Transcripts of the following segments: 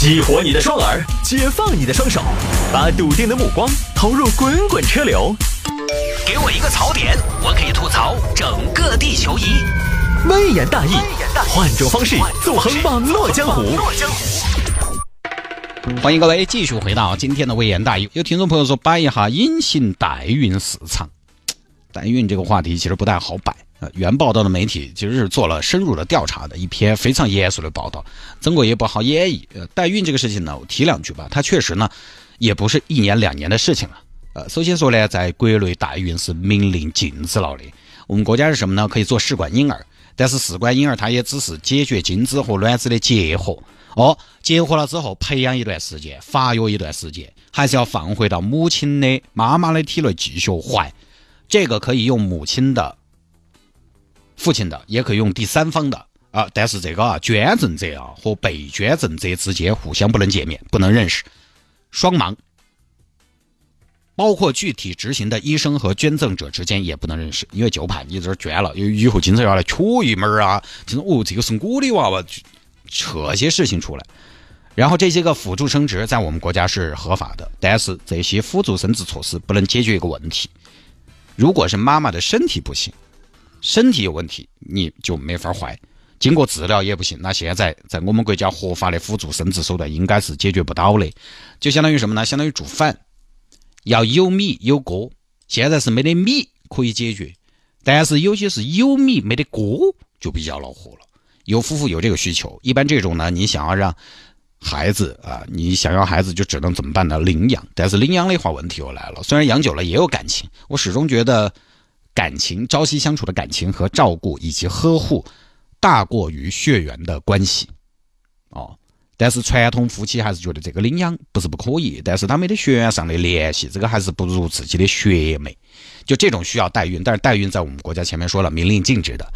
激活你的双耳，解放你的双手，把笃定的目光投入滚滚车流。给我一个槽点，我可以吐槽整个地球仪。微言大义，换种方式纵横网络江湖。欢迎各位继续回到今天的微言大义。有听众朋友说摆一下隐形代孕市场，代孕这个话题其实不太好摆。呃，原报道的媒体其实是做了深入的调查的一篇非常严肃的报道，曾国也不好演绎。呃，代孕这个事情呢，我提两句吧，它确实呢，也不是一年两年的事情了。呃，首先说呢，在国内代孕是明令禁止了的。我们国家是什么呢？可以做试管婴儿，但是试管婴儿它也只是解决精子和卵子的结合。哦，结合了之后培养一段时间，发育一段时间，还是要放回到母亲的妈妈的体内继续怀。这个可以用母亲的。父亲的也可以用第三方的啊，但是这个啊捐赠者啊和被捐赠者之间互相不能见面，不能认识，双盲，包括具体执行的医生和捐赠者之间也不能认识，因为就怕你这捐了，以后经常要来取一门啊，就是哦这个是我的娃娃，扯些事情出来。然后这些个辅助生殖在我们国家是合法的，但是这些辅助生殖措施不能解决一个问题，如果是妈妈的身体不行。身体有问题，你就没法怀，经过治疗也不行。那现在在我们国家合法的辅助生殖手段应该是解决不到的，就相当于什么呢？相当于煮饭要有米有锅，现在是没得米可以解决，但是有些是有米没得锅就比较恼火了。有夫妇有这个需求，一般这种呢，你想要让孩子啊，你想要孩子就只能怎么办呢？领养。但是领养的话问题又来了，虽然养久了也有感情，我始终觉得。感情朝夕相处的感情和照顾以及呵护，大过于血缘的关系，哦。但是传统夫妻还是觉得这个领养不是不可以，但是他没得血缘上的联系，这个还是不如自己的血脉。就这种需要代孕，但是代孕在我们国家前面说了明令禁止的。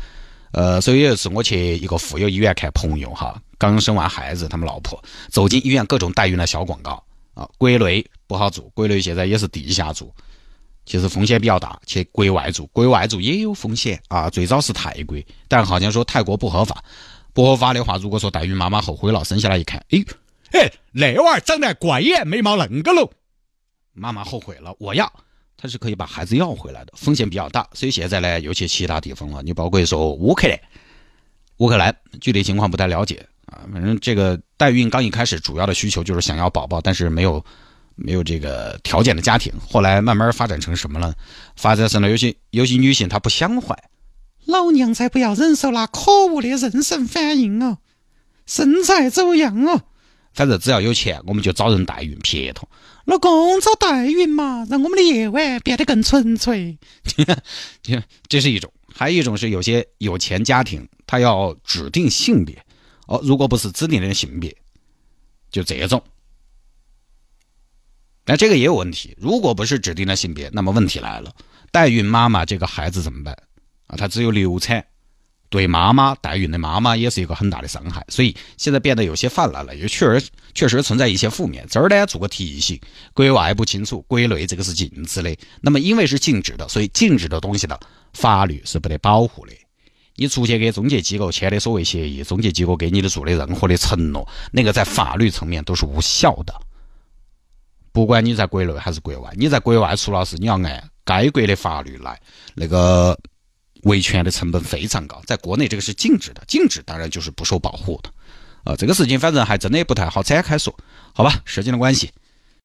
呃，所以有一次我去一个妇幼医院看朋友哈，刚生完孩子，他们老婆走进医院，各种代孕的小广告啊，国内不好做，国内现在也是地下做。其实风险比较大，去国外做，国外做也有风险啊。最早是泰国，但好像说泰国不合法，不合法的话，如果说代孕妈妈后悔了，生下来一看，哎，哎，那娃儿长得怪眼，眉毛恁个喽，妈妈后悔了，我要，他是可以把孩子要回来的，风险比较大。所以现在呢，尤其其他地方了，你包括说乌克兰，乌克兰具体情况不太了解啊。反正这个代孕刚一开始主要的需求就是想要宝宝，但是没有。没有这个条件的家庭，后来慢慢发展成什么了？发展成了有些有些女性她不想怀，老娘才不要忍受那可恶的妊娠反应哦，身材走样哦。反正只要有钱，我们就找人代孕撇脱。老公找代孕嘛，让我们的夜晚变得更纯粹。这是一种，还有一种是有些有钱家庭，他要指定性别哦，如果不是指定的性别，就这种。那这个也有问题，如果不是指定的性别，那么问题来了，代孕妈妈这个孩子怎么办啊？她只有流产，对妈妈代孕的妈妈也是一个很大的伤害，所以现在变得有些泛滥了，也确实确实存在一些负面。这儿呢做个提醒，国外不清楚，国内这个是禁止的。那么因为是禁止的，所以禁止的东西呢，法律是不得保护的。你出去给中介机构签的所谓协议，中介机构给你的做的任何的承诺，那个在法律层面都是无效的。不管你在国内还是国外，你在国外出了事，你要按该国的法律来，那个维权的成本非常高。在国内这个是禁止的，禁止当然就是不受保护的。啊，这个事情反正还真的不太好展开说，好吧？时间的关系，